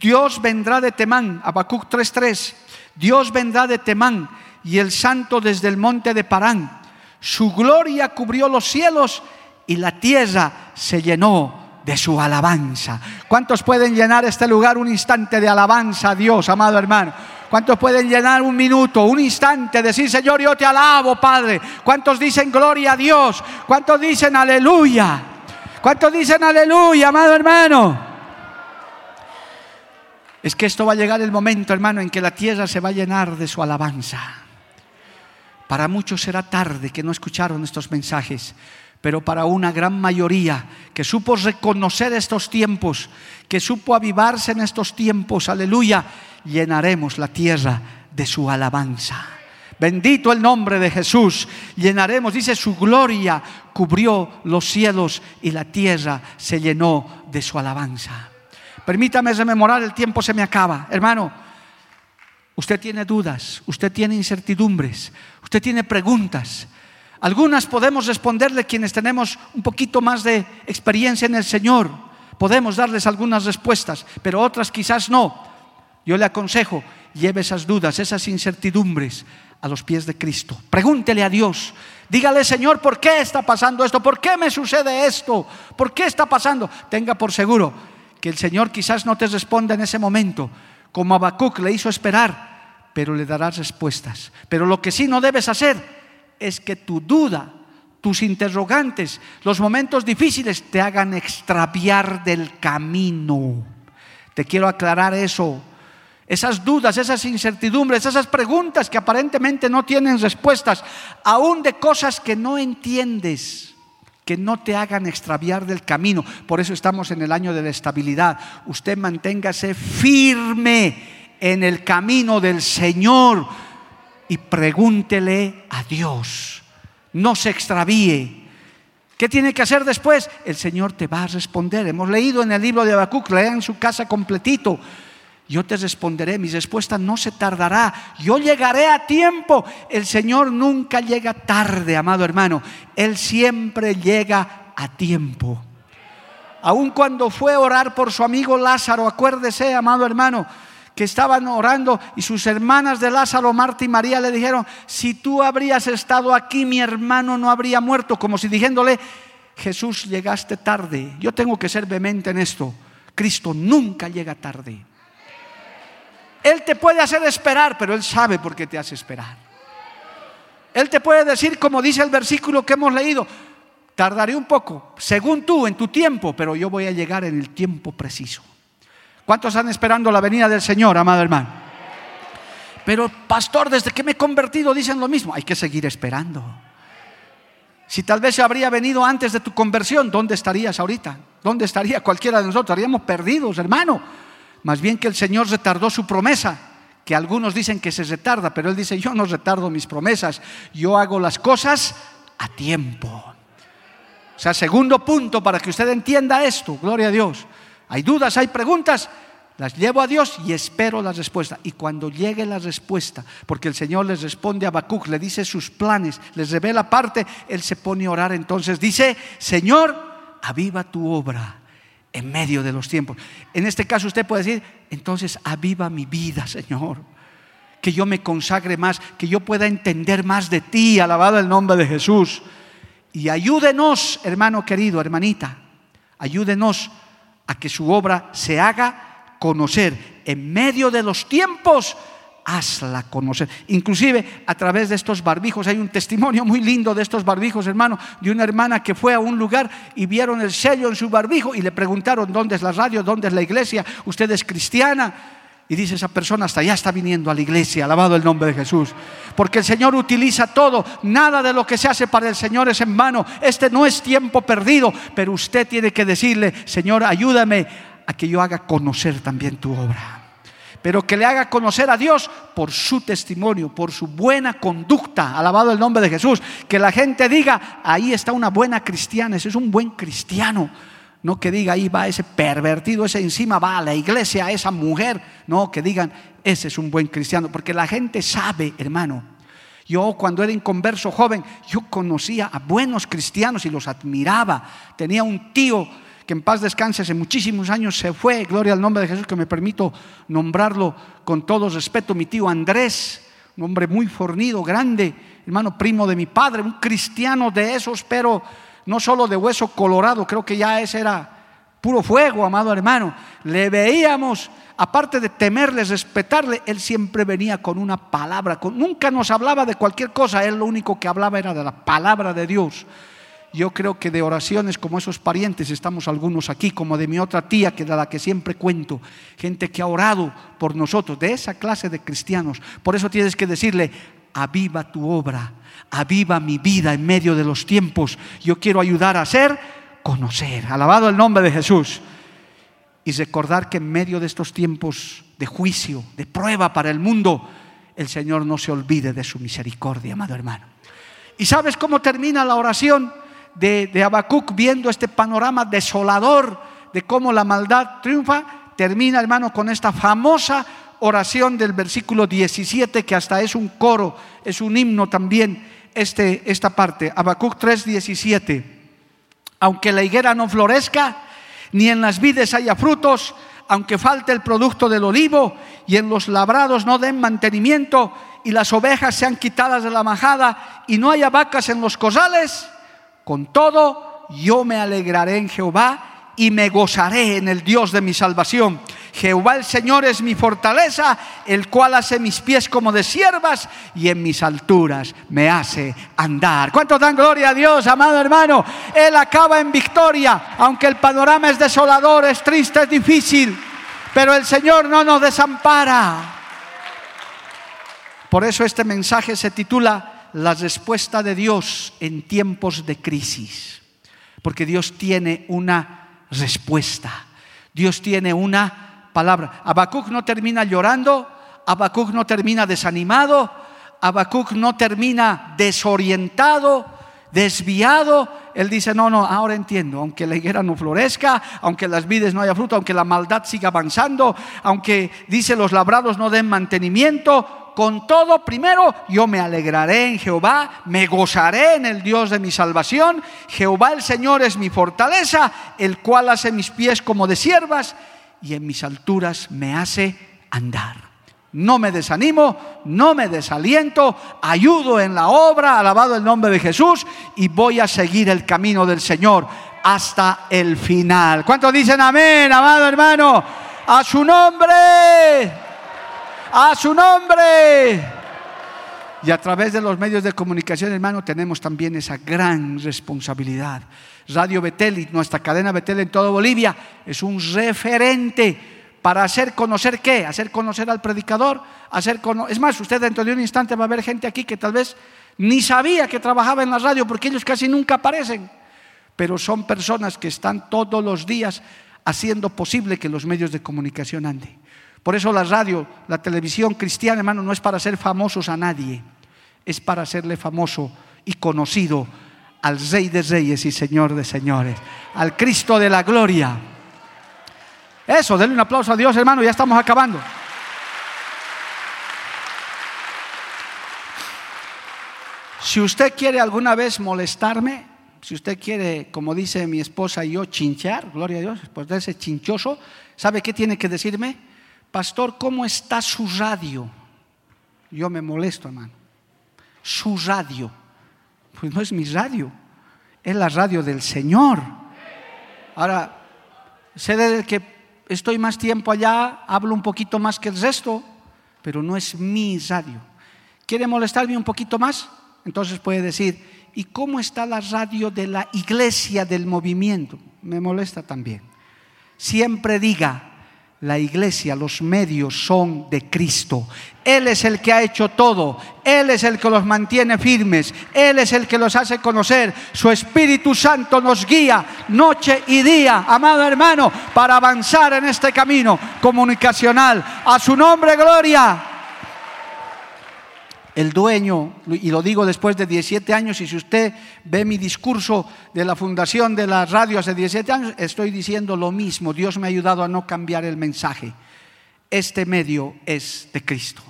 Dios vendrá de Temán, Habacuc 3:3, Dios vendrá de Temán y el santo desde el monte de Parán. Su gloria cubrió los cielos y la tierra se llenó de su alabanza. ¿Cuántos pueden llenar este lugar un instante de alabanza a Dios, amado hermano? ¿Cuántos pueden llenar un minuto, un instante, decir, Señor, yo te alabo, Padre? ¿Cuántos dicen gloria a Dios? ¿Cuántos dicen aleluya? ¿Cuántos dicen aleluya, amado hermano? Es que esto va a llegar el momento, hermano, en que la tierra se va a llenar de su alabanza. Para muchos será tarde que no escucharon estos mensajes, pero para una gran mayoría que supo reconocer estos tiempos, que supo avivarse en estos tiempos, aleluya, llenaremos la tierra de su alabanza. Bendito el nombre de Jesús. Llenaremos, dice, su gloria cubrió los cielos y la tierra se llenó de su alabanza. Permítame rememorar, el tiempo se me acaba. Hermano, usted tiene dudas, usted tiene incertidumbres, usted tiene preguntas. Algunas podemos responderle quienes tenemos un poquito más de experiencia en el Señor. Podemos darles algunas respuestas, pero otras quizás no. Yo le aconsejo, lleve esas dudas, esas incertidumbres a los pies de Cristo. Pregúntele a Dios. Dígale, Señor, ¿por qué está pasando esto? ¿Por qué me sucede esto? ¿Por qué está pasando? Tenga por seguro que el Señor quizás no te responda en ese momento, como Habacuc le hizo esperar, pero le darás respuestas. Pero lo que sí no debes hacer es que tu duda, tus interrogantes, los momentos difíciles te hagan extraviar del camino. Te quiero aclarar eso esas dudas, esas incertidumbres, esas preguntas que aparentemente no tienen respuestas, aún de cosas que no entiendes, que no te hagan extraviar del camino. Por eso estamos en el año de la estabilidad. Usted manténgase firme en el camino del Señor y pregúntele a Dios. No se extravíe. ¿Qué tiene que hacer después? El Señor te va a responder. Hemos leído en el libro de Habacuc, lean su casa completito yo te responderé, mi respuesta no se tardará, yo llegaré a tiempo. El Señor nunca llega tarde, amado hermano, Él siempre llega a tiempo. Aun cuando fue a orar por su amigo Lázaro, acuérdese, amado hermano, que estaban orando y sus hermanas de Lázaro, Marta y María, le dijeron, si tú habrías estado aquí, mi hermano no habría muerto, como si diciéndole, Jesús, llegaste tarde. Yo tengo que ser vehemente en esto. Cristo nunca llega tarde. Él te puede hacer esperar, pero Él sabe por qué te hace esperar. Él te puede decir, como dice el versículo que hemos leído, tardaré un poco, según tú, en tu tiempo, pero yo voy a llegar en el tiempo preciso. ¿Cuántos están esperando la venida del Señor, amado hermano? Pero, pastor, desde que me he convertido dicen lo mismo, hay que seguir esperando. Si tal vez se habría venido antes de tu conversión, ¿dónde estarías ahorita? ¿Dónde estaría cualquiera de nosotros? Estaríamos perdidos, hermano. Más bien que el Señor retardó su promesa, que algunos dicen que se retarda, pero Él dice, yo no retardo mis promesas, yo hago las cosas a tiempo. O sea, segundo punto para que usted entienda esto, gloria a Dios. Hay dudas, hay preguntas, las llevo a Dios y espero la respuesta. Y cuando llegue la respuesta, porque el Señor les responde a Habacuc, le dice sus planes, les revela parte, Él se pone a orar. Entonces dice, Señor, aviva tu obra en medio de los tiempos. En este caso usted puede decir, entonces aviva mi vida, Señor. Que yo me consagre más, que yo pueda entender más de ti, alabado el nombre de Jesús. Y ayúdenos, hermano querido, hermanita, ayúdenos a que su obra se haga conocer en medio de los tiempos hazla conocer. Inclusive a través de estos barbijos, hay un testimonio muy lindo de estos barbijos, hermano, de una hermana que fue a un lugar y vieron el sello en su barbijo y le preguntaron dónde es la radio, dónde es la iglesia, usted es cristiana. Y dice esa persona, hasta ya está viniendo a la iglesia, alabado el nombre de Jesús. Porque el Señor utiliza todo, nada de lo que se hace para el Señor es en vano. Este no es tiempo perdido, pero usted tiene que decirle, Señor, ayúdame a que yo haga conocer también tu obra pero que le haga conocer a Dios por su testimonio, por su buena conducta. Alabado el nombre de Jesús. Que la gente diga, ahí está una buena cristiana, ese es un buen cristiano. No que diga, ahí va ese pervertido, ese encima va a la iglesia, esa mujer. No, que digan, ese es un buen cristiano. Porque la gente sabe, hermano. Yo cuando era inconverso joven, yo conocía a buenos cristianos y los admiraba. Tenía un tío que en paz descanse, hace muchísimos años se fue, gloria al nombre de Jesús, que me permito nombrarlo con todo respeto, mi tío Andrés, un hombre muy fornido, grande, hermano primo de mi padre, un cristiano de esos, pero no solo de hueso colorado, creo que ya ese era puro fuego, amado hermano. Le veíamos, aparte de temerle, respetarle, él siempre venía con una palabra, nunca nos hablaba de cualquier cosa, él lo único que hablaba era de la palabra de Dios. Yo creo que de oraciones como esos parientes estamos algunos aquí, como de mi otra tía, que de la que siempre cuento, gente que ha orado por nosotros, de esa clase de cristianos. Por eso tienes que decirle, aviva tu obra, aviva mi vida en medio de los tiempos. Yo quiero ayudar a hacer conocer. Alabado el nombre de Jesús. Y recordar que en medio de estos tiempos de juicio, de prueba para el mundo, el Señor no se olvide de su misericordia, amado hermano. ¿Y sabes cómo termina la oración de, de viendo este panorama desolador de cómo la maldad triunfa? Termina, hermano, con esta famosa oración del versículo 17, que hasta es un coro, es un himno también, este, esta parte. Habacuc 3, 17 aunque la higuera no florezca, ni en las vides haya frutos, aunque falte el producto del olivo y en los labrados no den mantenimiento y las ovejas sean quitadas de la majada y no haya vacas en los cosales, con todo yo me alegraré en Jehová y me gozaré en el Dios de mi salvación. Jehová el Señor es mi fortaleza, el cual hace mis pies como de siervas y en mis alturas me hace andar. ¿Cuántos dan gloria a Dios, amado hermano? Él acaba en victoria, aunque el panorama es desolador, es triste, es difícil, pero el Señor no nos desampara. Por eso este mensaje se titula La respuesta de Dios en tiempos de crisis, porque Dios tiene una respuesta. Dios tiene una palabra. Habacuc no termina llorando, Habacuc no termina desanimado, Habacuc no termina desorientado, desviado. Él dice, no, no, ahora entiendo, aunque la higuera no florezca, aunque las vides no haya fruto, aunque la maldad siga avanzando, aunque dice los labrados no den mantenimiento, con todo, primero yo me alegraré en Jehová, me gozaré en el Dios de mi salvación. Jehová el Señor es mi fortaleza, el cual hace mis pies como de siervas y en mis alturas me hace andar. No me desanimo, no me desaliento, ayudo en la obra, alabado el nombre de Jesús, y voy a seguir el camino del Señor hasta el final. ¿Cuántos dicen amén, amado hermano? A su nombre, a su nombre. Y a través de los medios de comunicación, hermano, tenemos también esa gran responsabilidad. Radio Betel y nuestra cadena Betel en toda Bolivia es un referente para hacer conocer qué, hacer conocer al predicador, hacer es más, usted dentro de un instante va a ver gente aquí que tal vez ni sabía que trabajaba en la radio porque ellos casi nunca aparecen, pero son personas que están todos los días haciendo posible que los medios de comunicación anden. Por eso la radio, la televisión cristiana, hermano, no es para ser famosos a nadie, es para hacerle famoso y conocido al Rey de Reyes y Señor de Señores, al Cristo de la Gloria. Eso, denle un aplauso a Dios, hermano, ya estamos acabando. Si usted quiere alguna vez molestarme, si usted quiere, como dice mi esposa y yo, chinchar, gloria a Dios, pues de ese chinchoso, ¿sabe qué tiene que decirme? Pastor, ¿cómo está su radio? Yo me molesto, hermano. Su radio. Pues no es mi radio, es la radio del Señor. Ahora, sé desde que estoy más tiempo allá, hablo un poquito más que el resto, pero no es mi radio. ¿Quiere molestarme un poquito más? Entonces puede decir, ¿y cómo está la radio de la iglesia del movimiento? Me molesta también. Siempre diga, la iglesia, los medios son de Cristo. Él es el que ha hecho todo. Él es el que los mantiene firmes. Él es el que los hace conocer. Su Espíritu Santo nos guía noche y día, amado hermano, para avanzar en este camino comunicacional. A su nombre, gloria el dueño, y lo digo después de 17 años, y si usted ve mi discurso de la fundación de la radio hace 17 años, estoy diciendo lo mismo. Dios me ha ayudado a no cambiar el mensaje. Este medio es de Cristo.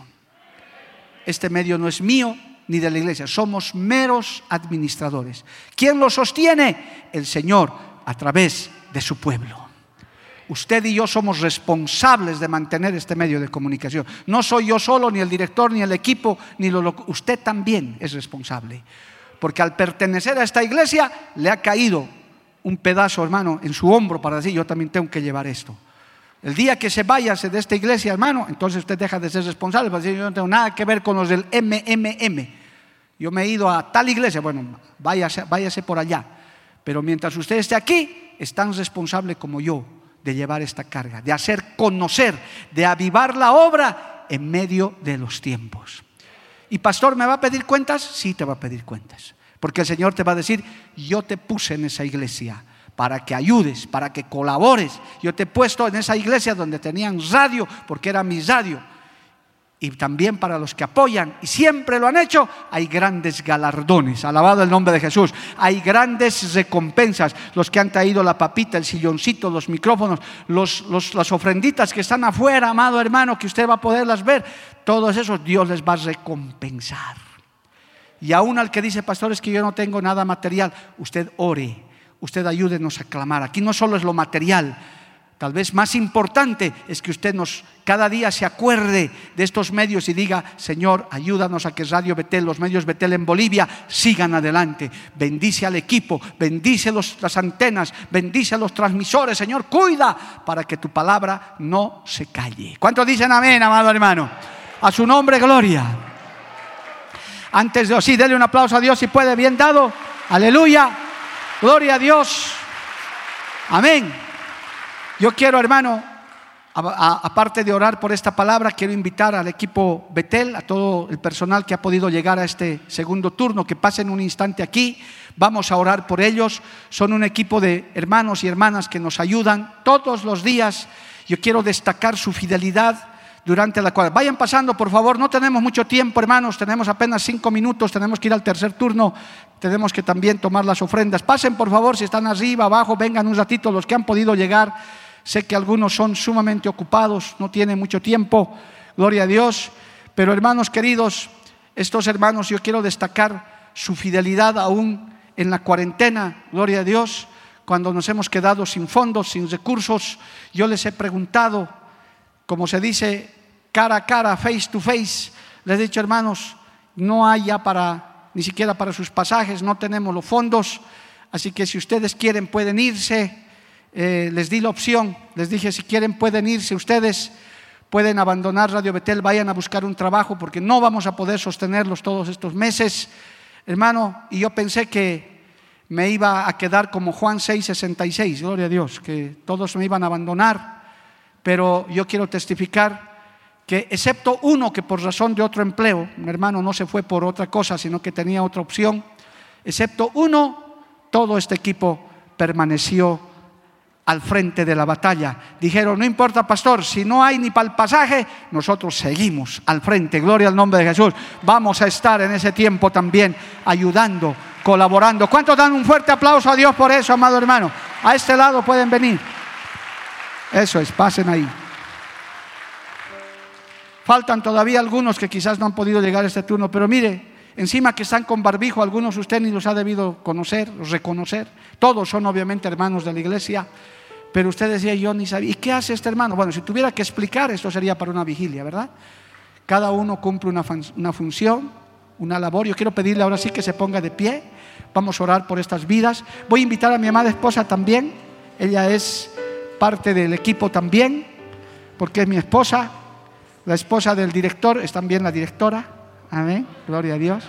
Este medio no es mío ni de la iglesia, somos meros administradores. ¿Quién lo sostiene? El Señor a través de su pueblo. Usted y yo somos responsables de mantener este medio de comunicación. No soy yo solo, ni el director, ni el equipo, ni lo, usted también es responsable. Porque al pertenecer a esta iglesia le ha caído un pedazo, hermano, en su hombro para decir, yo también tengo que llevar esto. El día que se vaya de esta iglesia, hermano, entonces usted deja de ser responsable para decir, yo no tengo nada que ver con los del MMM. Yo me he ido a tal iglesia, bueno, váyase, váyase por allá. Pero mientras usted esté aquí, es tan responsable como yo de llevar esta carga, de hacer conocer, de avivar la obra en medio de los tiempos. ¿Y pastor me va a pedir cuentas? Sí, te va a pedir cuentas. Porque el Señor te va a decir, yo te puse en esa iglesia para que ayudes, para que colabores. Yo te he puesto en esa iglesia donde tenían radio, porque era mi radio y también para los que apoyan, y siempre lo han hecho, hay grandes galardones, alabado el nombre de Jesús, hay grandes recompensas, los que han traído la papita, el silloncito, los micrófonos, las ofrenditas que están afuera, amado hermano, que usted va a poderlas ver, todos esos Dios les va a recompensar. Y aún al que dice, pastores, que yo no tengo nada material, usted ore, usted ayúdenos a clamar. Aquí no solo es lo material, Tal vez más importante es que usted nos cada día se acuerde de estos medios y diga, Señor, ayúdanos a que Radio Betel, los medios Betel en Bolivia sigan adelante. Bendice al equipo, bendice las antenas, bendice a los transmisores, Señor, cuida para que tu palabra no se calle. ¿Cuántos dicen amén, amado hermano? A su nombre, gloria. Antes de así, dele un aplauso a Dios si puede, bien dado. Aleluya. Gloria a Dios. Amén. Yo quiero, hermano, aparte de orar por esta palabra, quiero invitar al equipo Betel, a todo el personal que ha podido llegar a este segundo turno, que pasen un instante aquí. Vamos a orar por ellos. Son un equipo de hermanos y hermanas que nos ayudan todos los días. Yo quiero destacar su fidelidad durante la cual. Vayan pasando, por favor. No tenemos mucho tiempo, hermanos. Tenemos apenas cinco minutos. Tenemos que ir al tercer turno. Tenemos que también tomar las ofrendas. Pasen, por favor, si están arriba, abajo, vengan un ratito los que han podido llegar. Sé que algunos son sumamente ocupados, no tienen mucho tiempo, gloria a Dios. Pero hermanos queridos, estos hermanos yo quiero destacar su fidelidad aún en la cuarentena, gloria a Dios, cuando nos hemos quedado sin fondos, sin recursos. Yo les he preguntado, como se dice, cara a cara, face to face, les he dicho, hermanos, no hay ya para, ni siquiera para sus pasajes, no tenemos los fondos, así que si ustedes quieren pueden irse eh, les di la opción, les dije, si quieren pueden irse ustedes, pueden abandonar Radio Betel, vayan a buscar un trabajo porque no vamos a poder sostenerlos todos estos meses, hermano, y yo pensé que me iba a quedar como Juan 6:66, gloria a Dios, que todos me iban a abandonar, pero yo quiero testificar que excepto uno que por razón de otro empleo, mi hermano no se fue por otra cosa, sino que tenía otra opción, excepto uno, todo este equipo permaneció al frente de la batalla. Dijeron, no importa, pastor, si no hay ni para el pasaje, nosotros seguimos al frente. Gloria al nombre de Jesús. Vamos a estar en ese tiempo también ayudando, colaborando. ¿Cuántos dan un fuerte aplauso a Dios por eso, amado hermano? A este lado pueden venir. Eso es, pasen ahí. Faltan todavía algunos que quizás no han podido llegar a este turno, pero mire, encima que están con barbijo, algunos usted ni los ha debido conocer, reconocer. Todos son obviamente hermanos de la iglesia. Pero usted decía, yo ni sabía. ¿Y qué hace este hermano? Bueno, si tuviera que explicar, esto sería para una vigilia, ¿verdad? Cada uno cumple una, función, una labor. Yo quiero pedirle ahora sí que se ponga de pie. Vamos a orar por estas vidas. Voy a invitar a mi amada esposa también. Ella es parte del equipo también, porque es mi esposa. La esposa del director es también la directora. Amén. Gloria a Dios.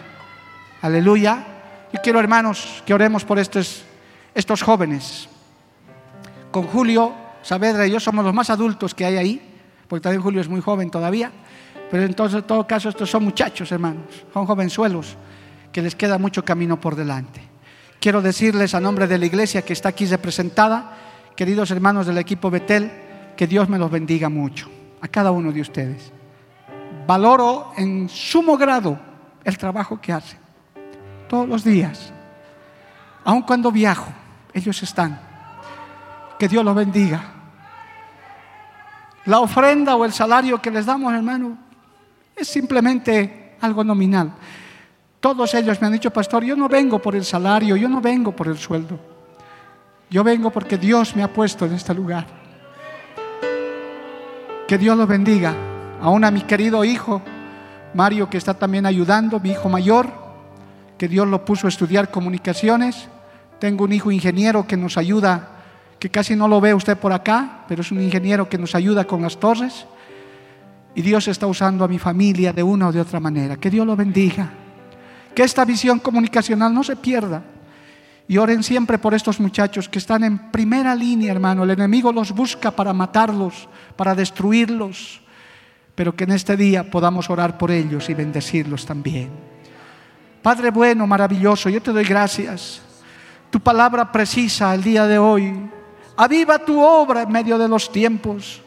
Aleluya. Yo quiero, hermanos, que oremos por estos, estos jóvenes con Julio Saavedra y yo somos los más adultos que hay ahí, porque también Julio es muy joven todavía, pero entonces en todo caso estos son muchachos, hermanos, son jovenzuelos que les queda mucho camino por delante. Quiero decirles a nombre de la iglesia que está aquí representada, queridos hermanos del equipo Betel, que Dios me los bendiga mucho, a cada uno de ustedes. Valoro en sumo grado el trabajo que hacen, todos los días, aun cuando viajo, ellos están que Dios los bendiga. La ofrenda o el salario que les damos, hermano, es simplemente algo nominal. Todos ellos me han dicho, pastor, yo no vengo por el salario, yo no vengo por el sueldo. Yo vengo porque Dios me ha puesto en este lugar. Que Dios los bendiga. Aún a mi querido hijo, Mario, que está también ayudando, mi hijo mayor, que Dios lo puso a estudiar comunicaciones. Tengo un hijo ingeniero que nos ayuda, que casi no lo ve usted por acá, pero es un ingeniero que nos ayuda con las torres. Y Dios está usando a mi familia de una o de otra manera. Que Dios lo bendiga. Que esta visión comunicacional no se pierda. Y oren siempre por estos muchachos que están en primera línea, hermano. El enemigo los busca para matarlos, para destruirlos. Pero que en este día podamos orar por ellos y bendecirlos también. Padre bueno, maravilloso, yo te doy gracias. Tu palabra precisa el día de hoy. Aviva tu obra en medio de los tiempos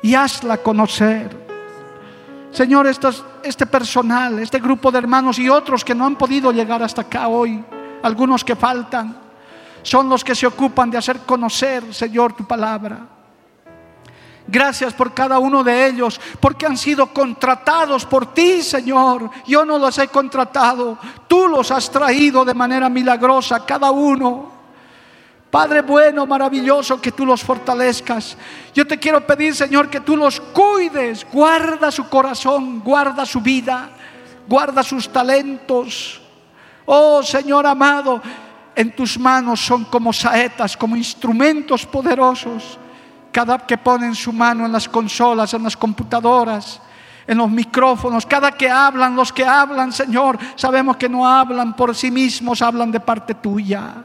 y hazla conocer. Señor, este personal, este grupo de hermanos y otros que no han podido llegar hasta acá hoy algunos que faltan, son los que se ocupan de hacer conocer, Señor, tu palabra. Gracias por cada uno de ellos, porque han sido contratados por ti, Señor. Yo no los he contratado, tú los has traído de manera milagrosa, cada uno. Padre bueno, maravilloso, que tú los fortalezcas. Yo te quiero pedir, Señor, que tú los cuides. Guarda su corazón, guarda su vida, guarda sus talentos. Oh Señor amado, en tus manos son como saetas, como instrumentos poderosos. Cada que ponen su mano en las consolas, en las computadoras, en los micrófonos, cada que hablan, los que hablan, Señor, sabemos que no hablan por sí mismos, hablan de parte tuya.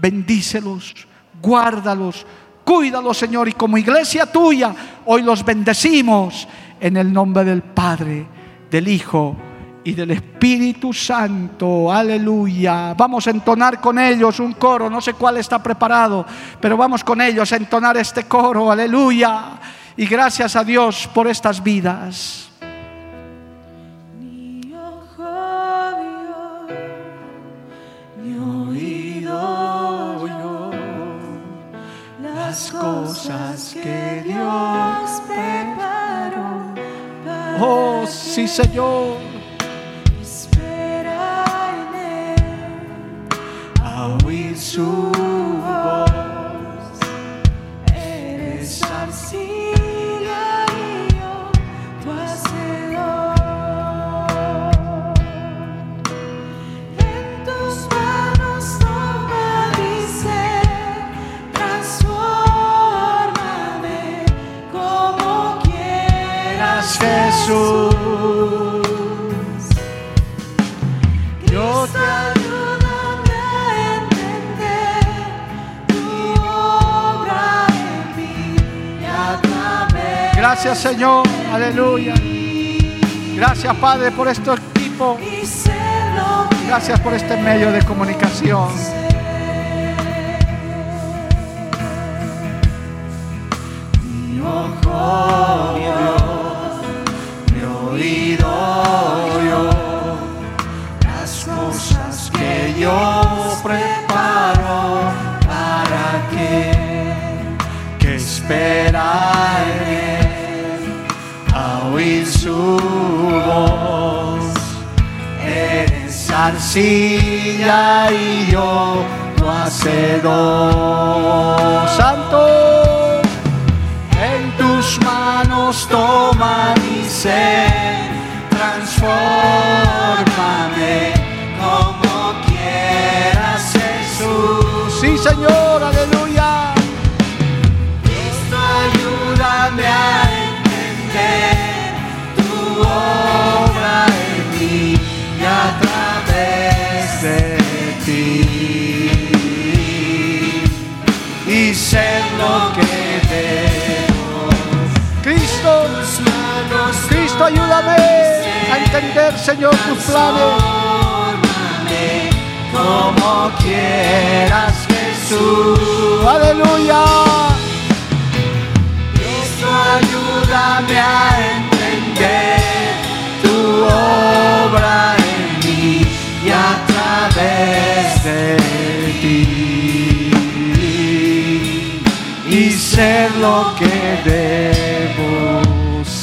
Bendícelos, guárdalos, cuídalos, Señor, y como iglesia tuya, hoy los bendecimos en el nombre del Padre, del Hijo y del Espíritu Santo. Aleluya. Vamos a entonar con ellos un coro, no sé cuál está preparado, pero vamos con ellos a entonar este coro. Aleluya. Y gracias a Dios por estas vidas. Las cosas que Dios preparó para Oh, sí, Señor. espera en él a oír su Gracias, Señor. Aleluya. Gracias, Padre, por este equipo. Gracias por este medio de comunicación. Arcilla y yo tu hacedor. Santo. En tus manos toma mi ser, transfórmame como quieras, Jesús. Sí, Señor. Aleluya. Ayúdame a entender, Señor, tus planes. Como quieras, Jesús. Aleluya. Cristo, ayúdame a entender tu obra en mí y a través de ti. Y ser lo que debo ser.